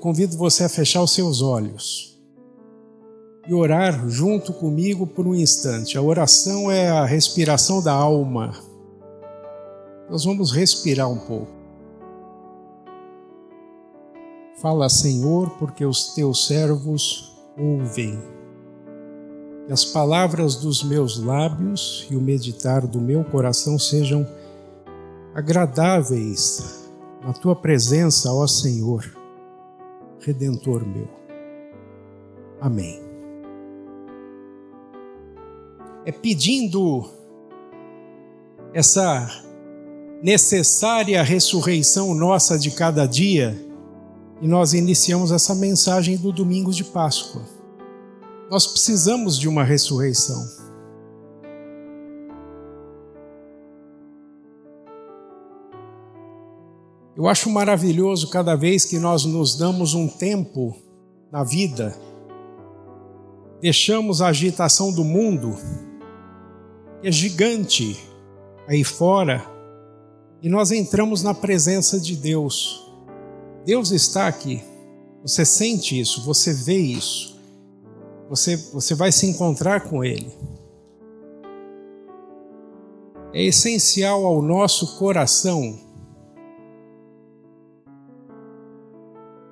Convido você a fechar os seus olhos e orar junto comigo por um instante. A oração é a respiração da alma. Nós vamos respirar um pouco. Fala, Senhor, porque os teus servos ouvem. Que as palavras dos meus lábios e o meditar do meu coração sejam agradáveis na tua presença, ó Senhor redentor meu. Amém. É pedindo essa necessária ressurreição nossa de cada dia e nós iniciamos essa mensagem do domingo de Páscoa. Nós precisamos de uma ressurreição. Eu acho maravilhoso cada vez que nós nos damos um tempo na vida, deixamos a agitação do mundo, que é gigante aí fora, e nós entramos na presença de Deus. Deus está aqui. Você sente isso, você vê isso. Você, você vai se encontrar com Ele. É essencial ao nosso coração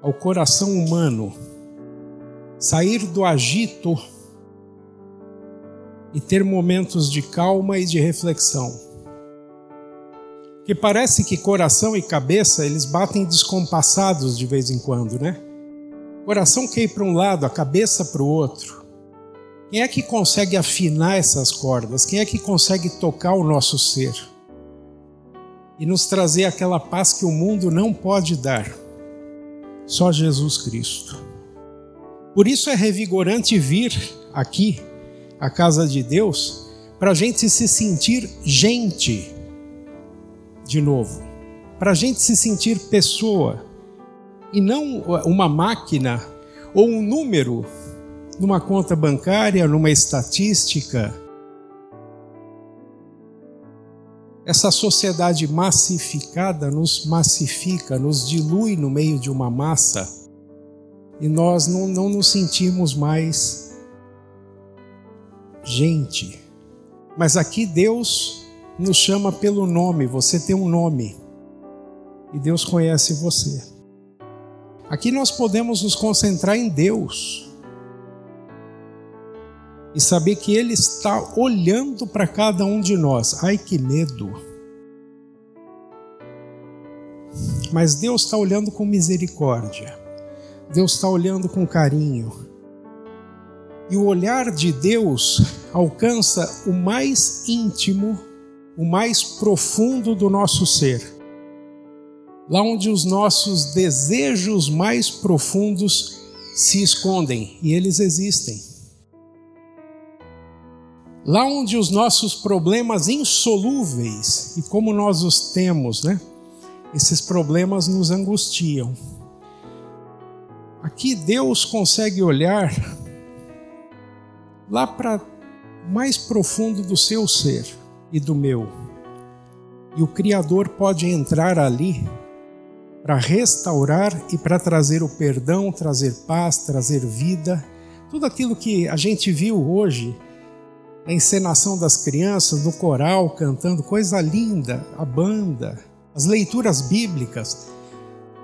ao coração humano sair do agito e ter momentos de calma e de reflexão. Que parece que coração e cabeça eles batem descompassados de vez em quando, né? Coração quer para um lado, a cabeça para o outro. Quem é que consegue afinar essas cordas? Quem é que consegue tocar o nosso ser? E nos trazer aquela paz que o mundo não pode dar? Só Jesus Cristo. Por isso é revigorante vir aqui, à casa de Deus, para a gente se sentir gente de novo, para a gente se sentir pessoa e não uma máquina ou um número numa conta bancária, numa estatística Essa sociedade massificada nos massifica, nos dilui no meio de uma massa e nós não, não nos sentimos mais gente. Mas aqui Deus nos chama pelo nome, você tem um nome e Deus conhece você. Aqui nós podemos nos concentrar em Deus e saber que Ele está olhando para cada um de nós. Ai que medo! Mas Deus está olhando com misericórdia, Deus está olhando com carinho. E o olhar de Deus alcança o mais íntimo, o mais profundo do nosso ser. Lá onde os nossos desejos mais profundos se escondem, e eles existem. Lá onde os nossos problemas insolúveis, e como nós os temos, né? Esses problemas nos angustiam. Aqui Deus consegue olhar lá para mais profundo do seu ser e do meu. E o Criador pode entrar ali para restaurar e para trazer o perdão, trazer paz, trazer vida. Tudo aquilo que a gente viu hoje a encenação das crianças, do coral cantando, coisa linda, a banda, as leituras bíblicas,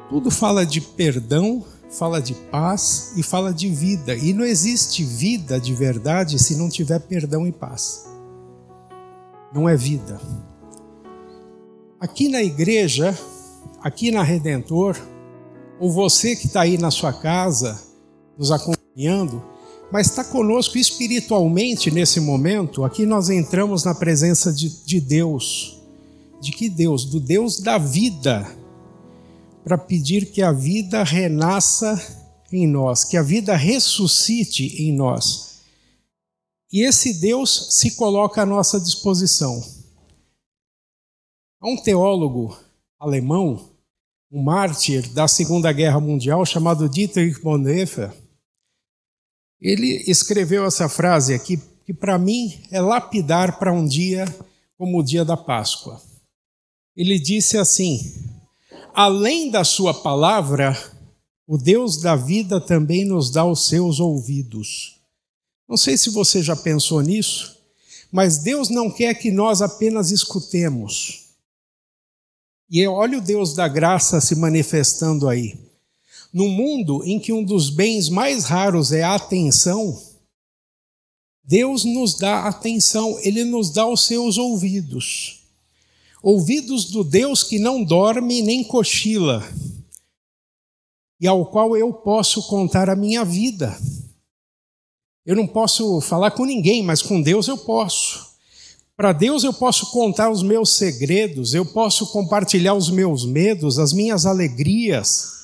tudo fala de perdão, fala de paz e fala de vida. E não existe vida de verdade se não tiver perdão e paz. Não é vida. Aqui na igreja, aqui na Redentor, ou você que está aí na sua casa, nos acompanhando, mas está conosco espiritualmente nesse momento. Aqui nós entramos na presença de, de Deus. De que Deus? Do Deus da vida, para pedir que a vida renasça em nós, que a vida ressuscite em nós. E esse Deus se coloca à nossa disposição. Há um teólogo alemão, um mártir da Segunda Guerra Mundial, chamado Dietrich Bonhoeffer, ele escreveu essa frase aqui, que para mim é lapidar para um dia como o dia da Páscoa. Ele disse assim: Além da sua palavra, o Deus da vida também nos dá os seus ouvidos. Não sei se você já pensou nisso, mas Deus não quer que nós apenas escutemos. E olha o Deus da graça se manifestando aí. No mundo em que um dos bens mais raros é a atenção, Deus nos dá atenção, Ele nos dá os seus ouvidos. Ouvidos do Deus que não dorme nem cochila, e ao qual eu posso contar a minha vida. Eu não posso falar com ninguém, mas com Deus eu posso. Para Deus eu posso contar os meus segredos, eu posso compartilhar os meus medos, as minhas alegrias.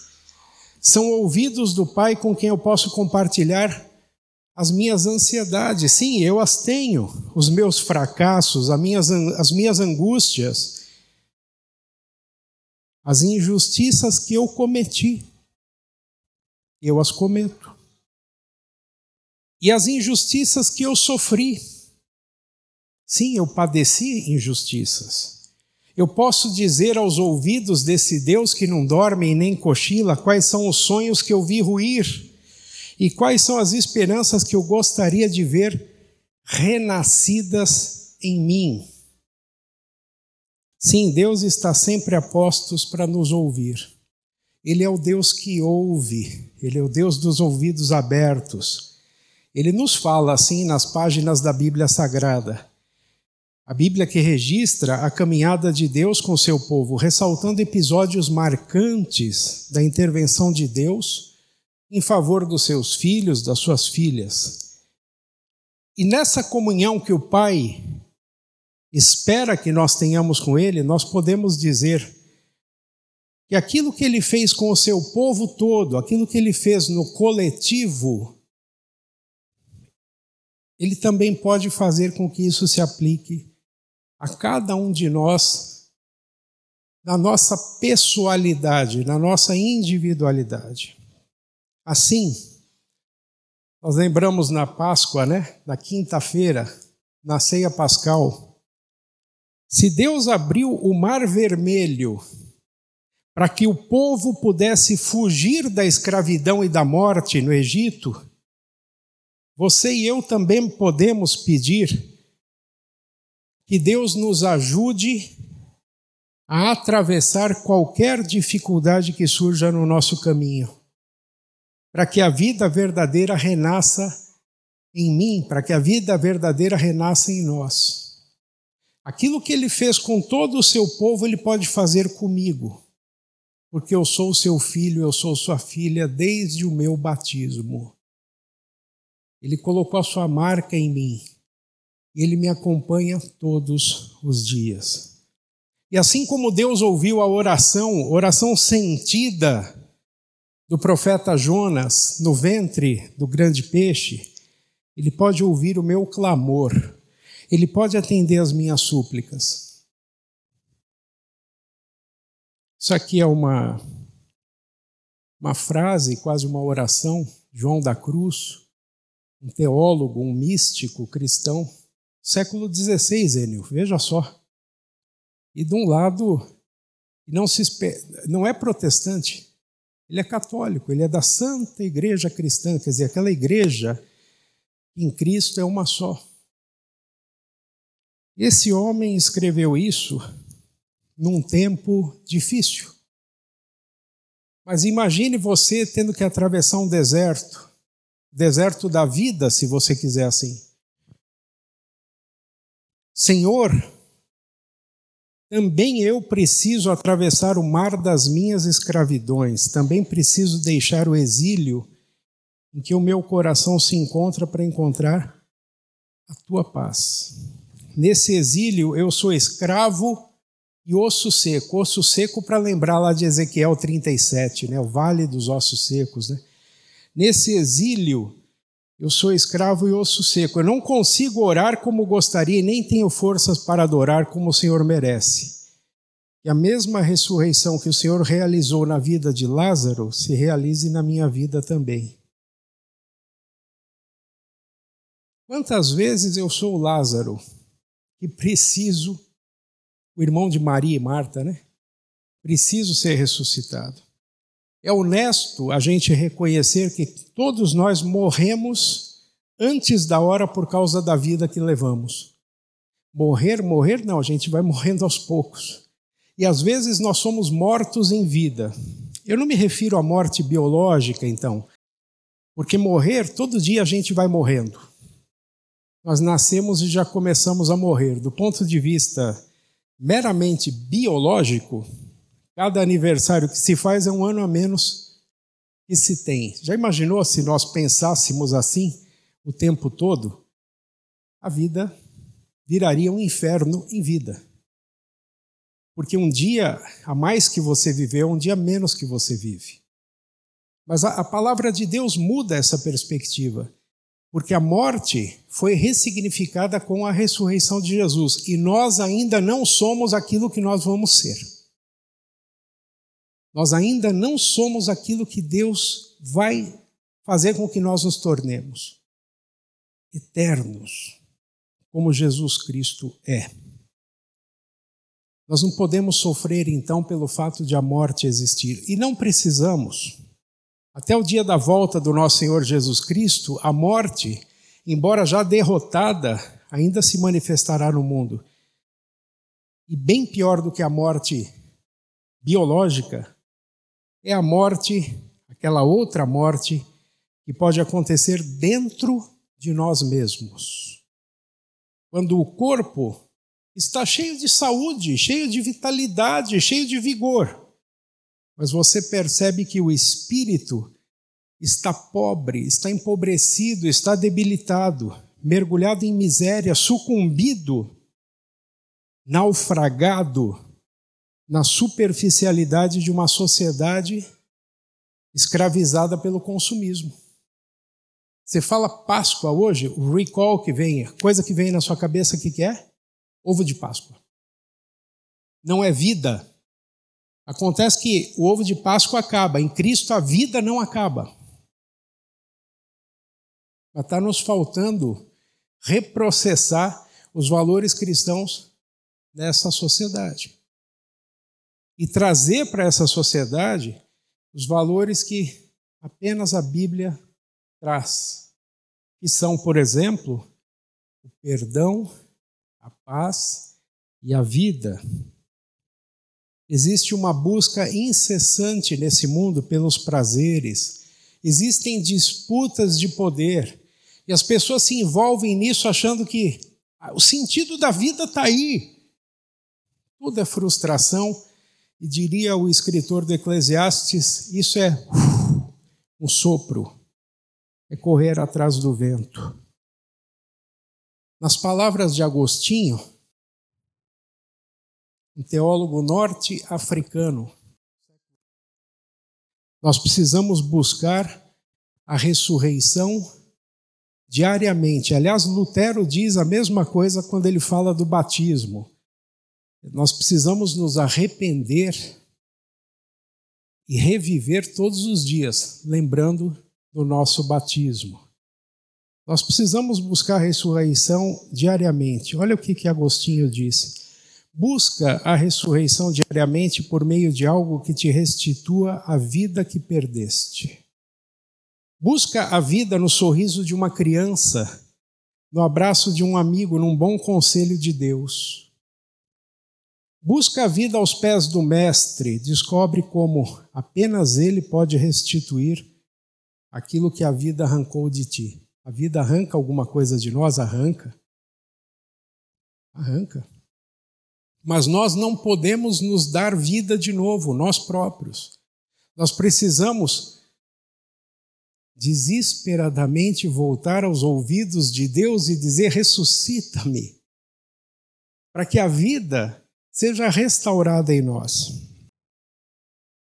São ouvidos do Pai com quem eu posso compartilhar as minhas ansiedades. Sim, eu as tenho, os meus fracassos, as minhas, as minhas angústias, as injustiças que eu cometi. Eu as cometo. E as injustiças que eu sofri. Sim, eu padeci injustiças. Eu posso dizer aos ouvidos desse Deus que não dorme e nem cochila quais são os sonhos que eu vi ruir e quais são as esperanças que eu gostaria de ver renascidas em mim? Sim, Deus está sempre a postos para nos ouvir. Ele é o Deus que ouve, ele é o Deus dos ouvidos abertos. Ele nos fala assim nas páginas da Bíblia Sagrada. A Bíblia que registra a caminhada de Deus com seu povo, ressaltando episódios marcantes da intervenção de Deus em favor dos seus filhos, das suas filhas. E nessa comunhão que o Pai espera que nós tenhamos com Ele, nós podemos dizer que aquilo que Ele fez com o seu povo todo, aquilo que Ele fez no coletivo, Ele também pode fazer com que isso se aplique a cada um de nós, na nossa pessoalidade, na nossa individualidade. Assim, nós lembramos na Páscoa, né, na quinta-feira, na ceia pascal, se Deus abriu o mar vermelho para que o povo pudesse fugir da escravidão e da morte no Egito, você e eu também podemos pedir que Deus nos ajude a atravessar qualquer dificuldade que surja no nosso caminho para que a vida verdadeira renasça em mim, para que a vida verdadeira renasça em nós. Aquilo que ele fez com todo o seu povo, ele pode fazer comigo, porque eu sou seu filho, eu sou sua filha desde o meu batismo. Ele colocou a sua marca em mim e ele me acompanha todos os dias. E assim como Deus ouviu a oração, oração sentida do profeta Jonas no ventre do grande peixe, ele pode ouvir o meu clamor, ele pode atender as minhas súplicas. Isso aqui é uma, uma frase, quase uma oração, João da Cruz, um teólogo, um místico cristão, século XVI, Enio, veja só. E de um lado, não, se, não é protestante, ele é católico, ele é da Santa Igreja Cristã, quer dizer, aquela igreja em Cristo é uma só. Esse homem escreveu isso num tempo difícil. Mas imagine você tendo que atravessar um deserto, deserto da vida, se você quiser assim. Senhor, também eu preciso atravessar o mar das minhas escravidões, também preciso deixar o exílio em que o meu coração se encontra para encontrar a tua paz. Nesse exílio eu sou escravo e osso seco. Osso seco para lembrar lá de Ezequiel 37, né? o vale dos ossos secos. Né? Nesse exílio eu sou escravo e osso seco. Eu não consigo orar como gostaria e nem tenho forças para adorar como o Senhor merece. E a mesma ressurreição que o Senhor realizou na vida de Lázaro se realize na minha vida também. Quantas vezes eu sou Lázaro e preciso, o irmão de Maria e Marta, né? Preciso ser ressuscitado. É honesto a gente reconhecer que todos nós morremos antes da hora por causa da vida que levamos. Morrer, morrer, não, a gente vai morrendo aos poucos. E às vezes nós somos mortos em vida. Eu não me refiro à morte biológica, então, porque morrer, todo dia a gente vai morrendo. Nós nascemos e já começamos a morrer. Do ponto de vista meramente biológico, cada aniversário que se faz é um ano a menos que se tem. Já imaginou se nós pensássemos assim o tempo todo? A vida viraria um inferno em vida. Porque um dia a mais que você viveu, um dia menos que você vive. Mas a, a palavra de Deus muda essa perspectiva. Porque a morte foi ressignificada com a ressurreição de Jesus e nós ainda não somos aquilo que nós vamos ser. Nós ainda não somos aquilo que Deus vai fazer com que nós nos tornemos eternos, como Jesus Cristo é. Nós não podemos sofrer então pelo fato de a morte existir e não precisamos. Até o dia da volta do nosso Senhor Jesus Cristo, a morte, embora já derrotada, ainda se manifestará no mundo. E bem pior do que a morte biológica é a morte, aquela outra morte que pode acontecer dentro de nós mesmos. Quando o corpo está cheio de saúde, cheio de vitalidade, cheio de vigor, mas você percebe que o espírito está pobre, está empobrecido, está debilitado, mergulhado em miséria, sucumbido, naufragado na superficialidade de uma sociedade escravizada pelo consumismo. Você fala Páscoa hoje, o recall que vem, coisa que vem na sua cabeça, o que, que é? Ovo de Páscoa. Não é vida, Acontece que o ovo de Páscoa acaba, em Cristo a vida não acaba. Mas está nos faltando reprocessar os valores cristãos nessa sociedade. E trazer para essa sociedade os valores que apenas a Bíblia traz, que são, por exemplo, o perdão, a paz e a vida. Existe uma busca incessante nesse mundo pelos prazeres. Existem disputas de poder. E as pessoas se envolvem nisso achando que o sentido da vida está aí. Tudo é frustração. E diria o escritor do Eclesiastes: isso é um sopro, é correr atrás do vento. Nas palavras de Agostinho, um teólogo norte-africano. Nós precisamos buscar a ressurreição diariamente. Aliás, Lutero diz a mesma coisa quando ele fala do batismo. Nós precisamos nos arrepender e reviver todos os dias, lembrando do nosso batismo. Nós precisamos buscar a ressurreição diariamente. Olha o que, que Agostinho disse. Busca a ressurreição diariamente por meio de algo que te restitua a vida que perdeste. Busca a vida no sorriso de uma criança, no abraço de um amigo, num bom conselho de Deus. Busca a vida aos pés do Mestre, descobre como apenas Ele pode restituir aquilo que a vida arrancou de ti. A vida arranca alguma coisa de nós? Arranca. Arranca. Mas nós não podemos nos dar vida de novo, nós próprios. Nós precisamos desesperadamente voltar aos ouvidos de Deus e dizer: ressuscita-me, para que a vida seja restaurada em nós.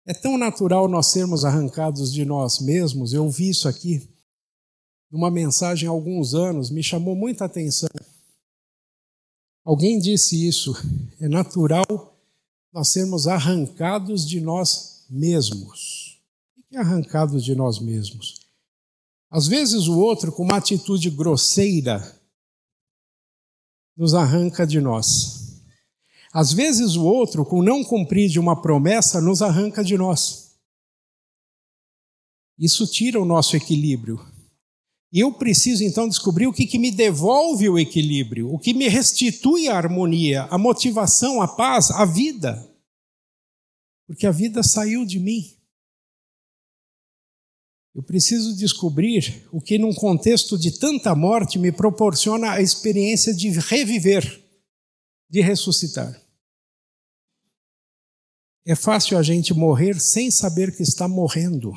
É tão natural nós sermos arrancados de nós mesmos. Eu ouvi isso aqui numa mensagem há alguns anos, me chamou muita atenção. Alguém disse isso. É natural nós sermos arrancados de nós mesmos. O que é arrancados de nós mesmos? Às vezes o outro, com uma atitude grosseira, nos arranca de nós. Às vezes o outro, com não cumprir de uma promessa, nos arranca de nós. Isso tira o nosso equilíbrio. E eu preciso então descobrir o que, que me devolve o equilíbrio, o que me restitui a harmonia, a motivação, a paz, a vida. Porque a vida saiu de mim. Eu preciso descobrir o que, num contexto de tanta morte, me proporciona a experiência de reviver, de ressuscitar. É fácil a gente morrer sem saber que está morrendo.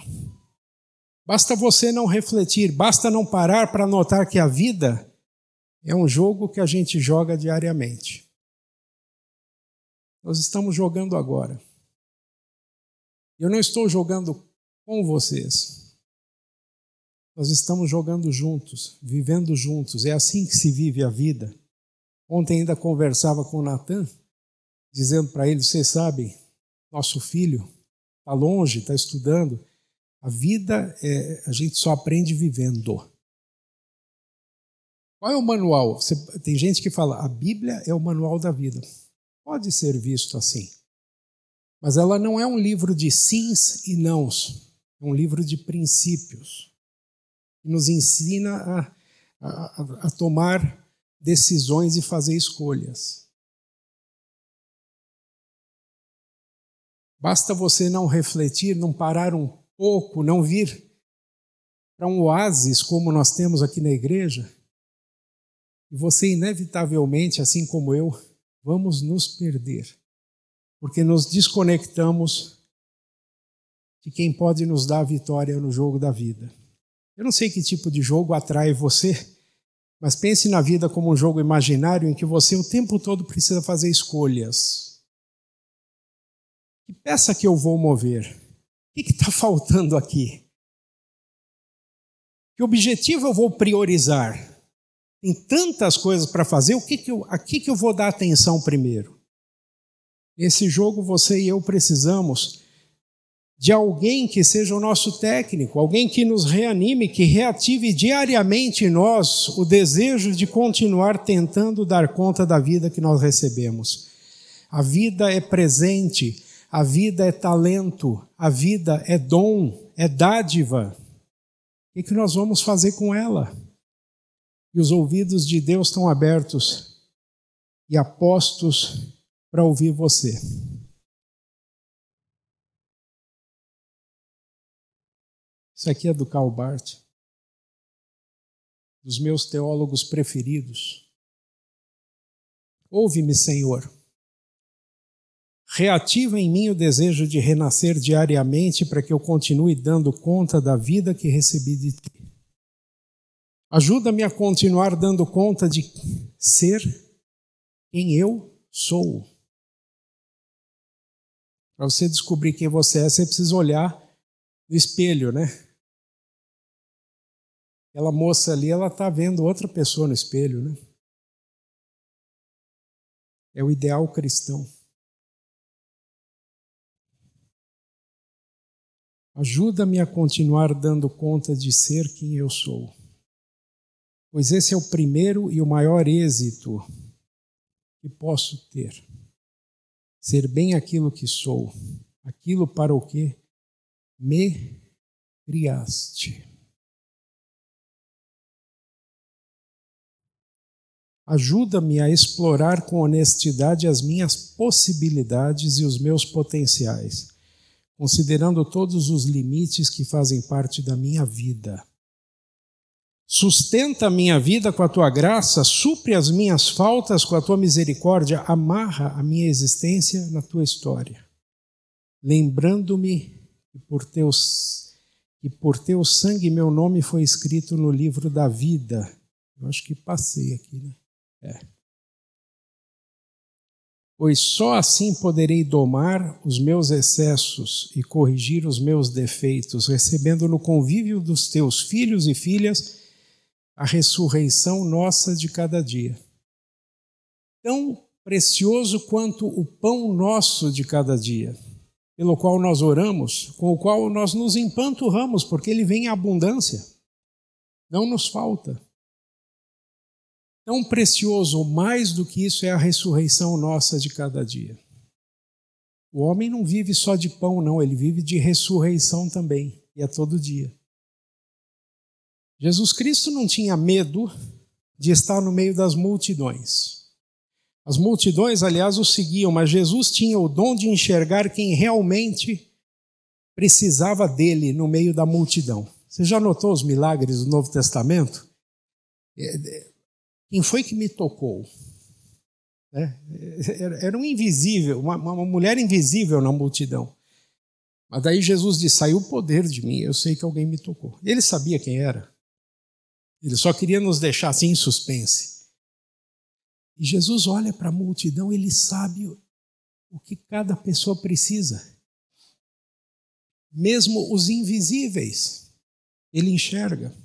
Basta você não refletir, basta não parar para notar que a vida é um jogo que a gente joga diariamente. Nós estamos jogando agora. Eu não estou jogando com vocês. Nós estamos jogando juntos, vivendo juntos. É assim que se vive a vida. Ontem ainda conversava com o Natan, dizendo para ele: Vocês sabem, nosso filho está longe, está estudando. A vida, é, a gente só aprende vivendo. Qual é o manual? Você, tem gente que fala, a Bíblia é o manual da vida. Pode ser visto assim. Mas ela não é um livro de sims e nãos. É um livro de princípios. Que nos ensina a, a, a tomar decisões e fazer escolhas. Basta você não refletir, não parar um pouco, não vir para um oásis como nós temos aqui na igreja, e você, inevitavelmente, assim como eu, vamos nos perder, porque nos desconectamos de quem pode nos dar a vitória no jogo da vida. Eu não sei que tipo de jogo atrai você, mas pense na vida como um jogo imaginário em que você o tempo todo precisa fazer escolhas. Que peça que eu vou mover? O que está faltando aqui? Que objetivo eu vou priorizar? Tem tantas coisas para fazer, o que que eu, que eu vou dar atenção primeiro? Nesse jogo, você e eu precisamos de alguém que seja o nosso técnico, alguém que nos reanime, que reative diariamente em nós o desejo de continuar tentando dar conta da vida que nós recebemos. A vida é presente, a vida é talento, a vida é dom, é dádiva. O que nós vamos fazer com ela? E os ouvidos de Deus estão abertos e apostos para ouvir você. Isso aqui é do Karl Barth, dos meus teólogos preferidos. Ouve-me, Senhor reativa em mim o desejo de renascer diariamente para que eu continue dando conta da vida que recebi de ti. Ajuda-me a continuar dando conta de ser quem eu sou. Para você descobrir quem você é, você precisa olhar no espelho, né? Aquela moça ali, ela está vendo outra pessoa no espelho, né? É o ideal cristão. Ajuda-me a continuar dando conta de ser quem eu sou, pois esse é o primeiro e o maior êxito que posso ter. Ser bem aquilo que sou, aquilo para o que me criaste. Ajuda-me a explorar com honestidade as minhas possibilidades e os meus potenciais considerando todos os limites que fazem parte da minha vida. Sustenta a minha vida com a tua graça, supre as minhas faltas com a tua misericórdia, amarra a minha existência na tua história. Lembrando-me que por teus que por teu sangue meu nome foi escrito no livro da vida. Eu acho que passei aqui, né? É pois só assim poderei domar os meus excessos e corrigir os meus defeitos, recebendo no convívio dos teus filhos e filhas a ressurreição nossa de cada dia. Tão precioso quanto o pão nosso de cada dia, pelo qual nós oramos, com o qual nós nos empanturramos, porque ele vem em abundância, não nos falta. Tão precioso, mais do que isso, é a ressurreição nossa de cada dia. O homem não vive só de pão, não, ele vive de ressurreição também. e é todo dia. Jesus Cristo não tinha medo de estar no meio das multidões. As multidões, aliás, o seguiam, mas Jesus tinha o dom de enxergar quem realmente precisava dele no meio da multidão. Você já notou os milagres do Novo Testamento? Quem foi que me tocou? É, era um invisível, uma, uma mulher invisível na multidão. Mas daí Jesus disse: saiu o poder de mim, eu sei que alguém me tocou. Ele sabia quem era. Ele só queria nos deixar assim em suspense. E Jesus olha para a multidão, ele sabe o que cada pessoa precisa. Mesmo os invisíveis, ele enxerga.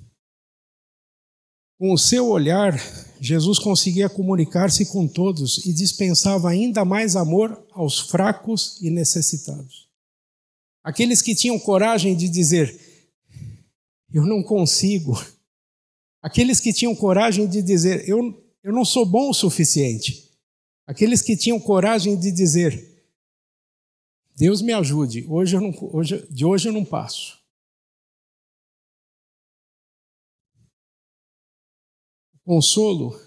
Com o seu olhar, Jesus conseguia comunicar-se com todos e dispensava ainda mais amor aos fracos e necessitados. Aqueles que tinham coragem de dizer: Eu não consigo, Aqueles que tinham coragem de dizer, eu, eu não sou bom o suficiente. Aqueles que tinham coragem de dizer, Deus me ajude, hoje, eu não, hoje de hoje eu não passo. Consolo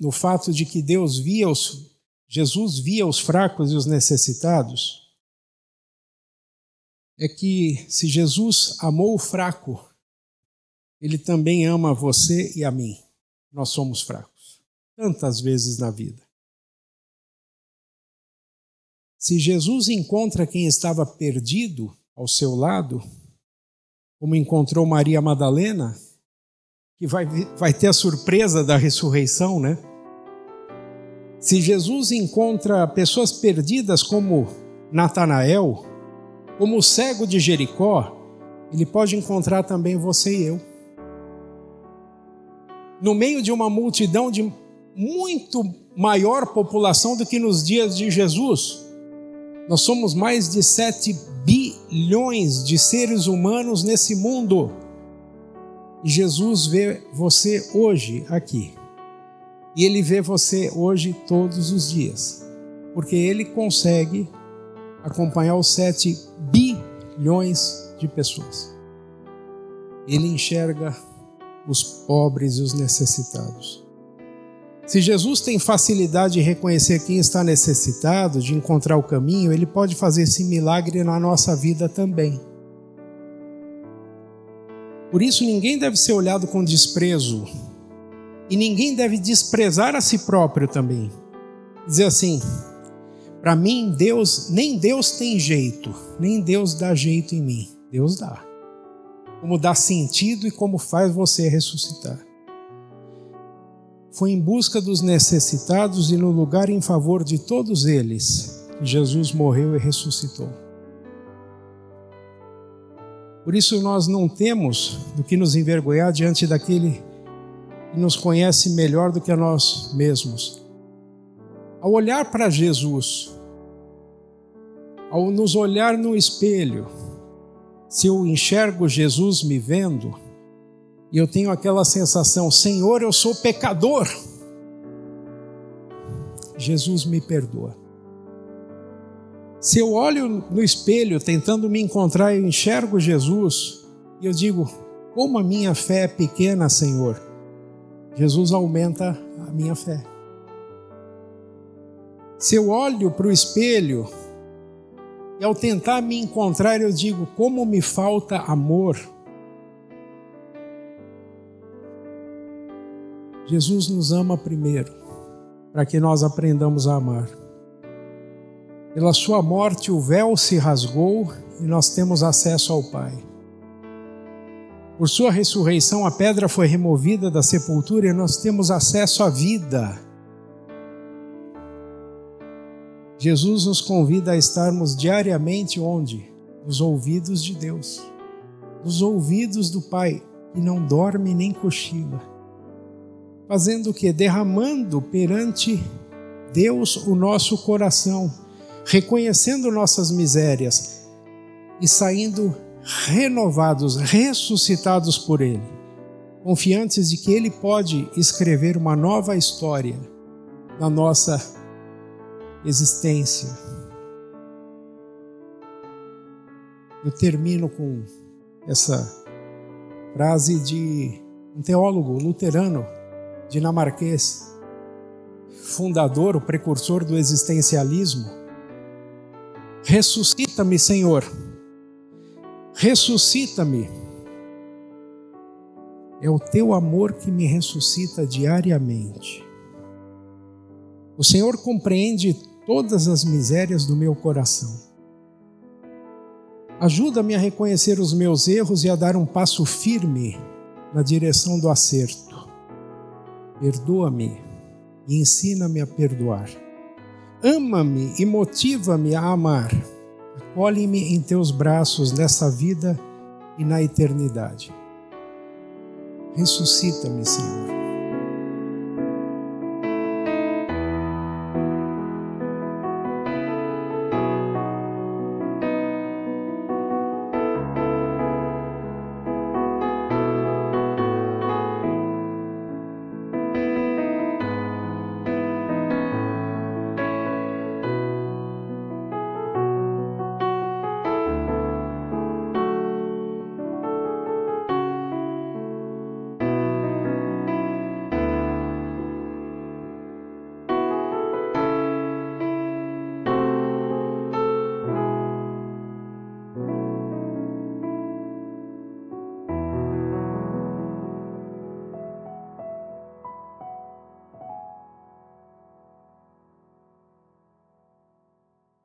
no fato de que Deus via os, Jesus via os fracos e os necessitados, é que se Jesus amou o fraco, ele também ama você e a mim. Nós somos fracos, tantas vezes na vida. Se Jesus encontra quem estava perdido ao seu lado, como encontrou Maria Madalena, que vai, vai ter a surpresa da ressurreição, né? Se Jesus encontra pessoas perdidas como Natanael, como o cego de Jericó, ele pode encontrar também você e eu no meio de uma multidão de muito maior população do que nos dias de Jesus. Nós somos mais de 7 bilhões de seres humanos nesse mundo. E Jesus vê você hoje aqui. E ele vê você hoje todos os dias. Porque ele consegue acompanhar os 7 bilhões de pessoas. Ele enxerga os pobres e os necessitados. Se Jesus tem facilidade de reconhecer quem está necessitado, de encontrar o caminho, ele pode fazer esse milagre na nossa vida também. Por isso, ninguém deve ser olhado com desprezo e ninguém deve desprezar a si próprio também. Dizer assim: para mim, Deus, nem Deus tem jeito, nem Deus dá jeito em mim. Deus dá como dá sentido e como faz você ressuscitar. Foi em busca dos necessitados e no lugar em favor de todos eles que Jesus morreu e ressuscitou. Por isso nós não temos do que nos envergonhar diante daquele que nos conhece melhor do que a nós mesmos. Ao olhar para Jesus, ao nos olhar no espelho, se eu enxergo Jesus me vendo e eu tenho aquela sensação, Senhor, eu sou pecador, Jesus me perdoa. Se eu olho no espelho tentando me encontrar, eu enxergo Jesus e eu digo, como a minha fé é pequena, Senhor, Jesus aumenta a minha fé. Se eu olho para o espelho e ao tentar me encontrar, eu digo: como me falta amor. Jesus nos ama primeiro, para que nós aprendamos a amar. Pela sua morte, o véu se rasgou e nós temos acesso ao Pai. Por sua ressurreição, a pedra foi removida da sepultura e nós temos acesso à vida. Jesus nos convida a estarmos diariamente onde? Nos ouvidos de Deus, nos ouvidos do Pai, que não dorme nem cochila. Fazendo o que? Derramando perante Deus o nosso coração, reconhecendo nossas misérias e saindo renovados, ressuscitados por Ele, confiantes de que Ele pode escrever uma nova história na nossa existência. Eu termino com essa frase de um teólogo luterano dinamarquês, fundador, o precursor do existencialismo. Ressuscita-me, Senhor. Ressuscita-me. É o teu amor que me ressuscita diariamente. O Senhor compreende todas as misérias do meu coração. Ajuda-me a reconhecer os meus erros e a dar um passo firme na direção do acerto. Perdoa-me e ensina-me a perdoar. Ama-me e motiva-me a amar. Acolhe-me em teus braços nessa vida e na eternidade. Ressuscita-me, Senhor.